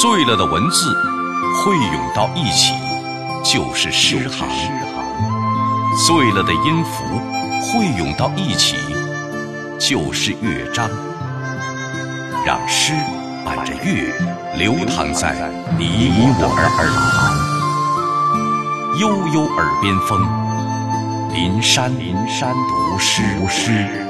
碎了的文字汇涌到一起，就是诗行；碎了的音符汇涌到一起，就是乐章。让诗伴着乐流淌在你我耳旁，悠悠耳边风，林山林山读诗读诗。